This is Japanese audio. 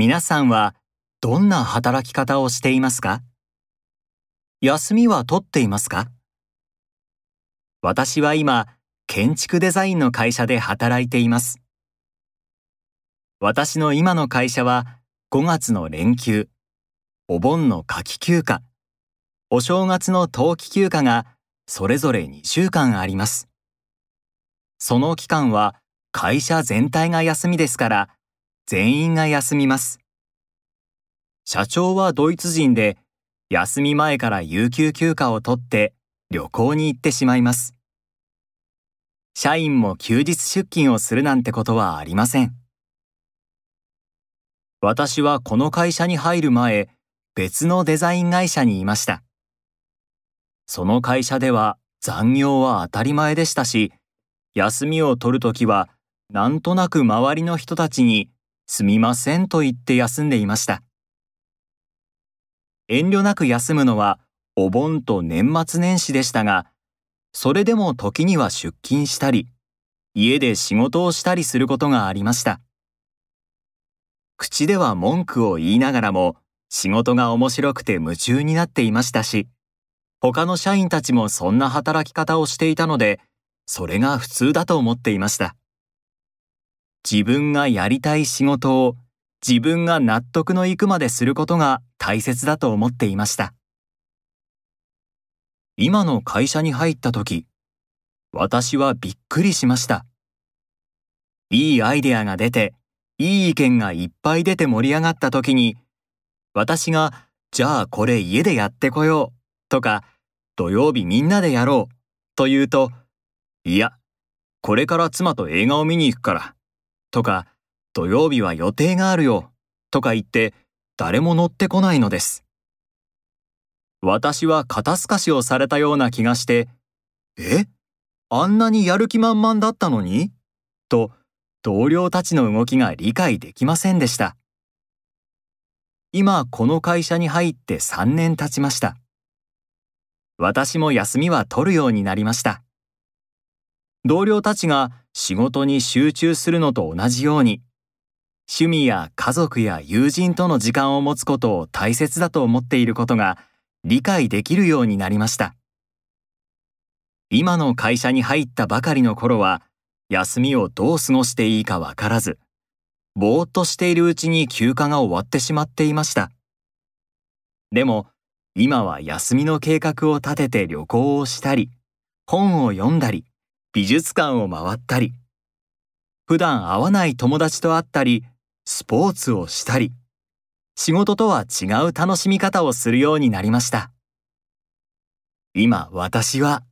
皆さんはどんな働き方をしていますか？休みは取っていますか？私は今、建築デザインの会社で働いています。私の今の会社は5月の連休、お盆の夏季休暇、お正月の冬季休暇がそれぞれ2週間あります。その期間は会社全体が休みですから、全員が休みます。社長はドイツ人で、休み前から有給休暇を取って旅行に行ってしまいます。社員も休日出勤をするなんてことはありません。私はこの会社に入る前、別のデザイン会社にいました。その会社では残業は当たり前でしたし、休みを取るときはなんとなく周りの人たちにすみませんと言って休んでいました。遠慮なく休むのはお盆と年末年始でしたが、それでも時には出勤したり、家で仕事をしたりすることがありました。口では文句を言いながらも仕事が面白くて夢中になっていましたし、他の社員たちもそんな働き方をしていたので、それが普通だと思っていました。自分がやりたい仕事を自分が納得のいくまですることが大切だと思っていました。今の会社に入った時、私はびっくりしました。いいアイデアが出て、いい意見がいっぱい出て盛り上がった時に、私が、じゃあこれ家でやってこよう、とか、土曜日みんなでやろう、と言うと、いや、これから妻と映画を見に行くから、とか、土曜日は予定があるよ、とか言って、誰も乗ってこないのです。私は肩透かしをされたような気がして、えあんなにやる気満々だったのに？と、同僚たちの動きが理解できませんでした。今この会社に入って3年経ちました。私も休みは取るようになりました。同僚たちが仕事に集中するのと同じように、趣味や家族や友人との時間を持つことを大切だと思っていることが理解できるようになりました。今の会社に入ったばかりの頃は、休みをどう過ごしていいかわからず、ぼーっとしているうちに休暇が終わってしまっていました。でも、今は休みの計画を立てて旅行をしたり、本を読んだり、美術館を回ったり、普段会わない友達と会ったり、スポーツをしたり、仕事とは違う楽しみ方をするようになりました。今私は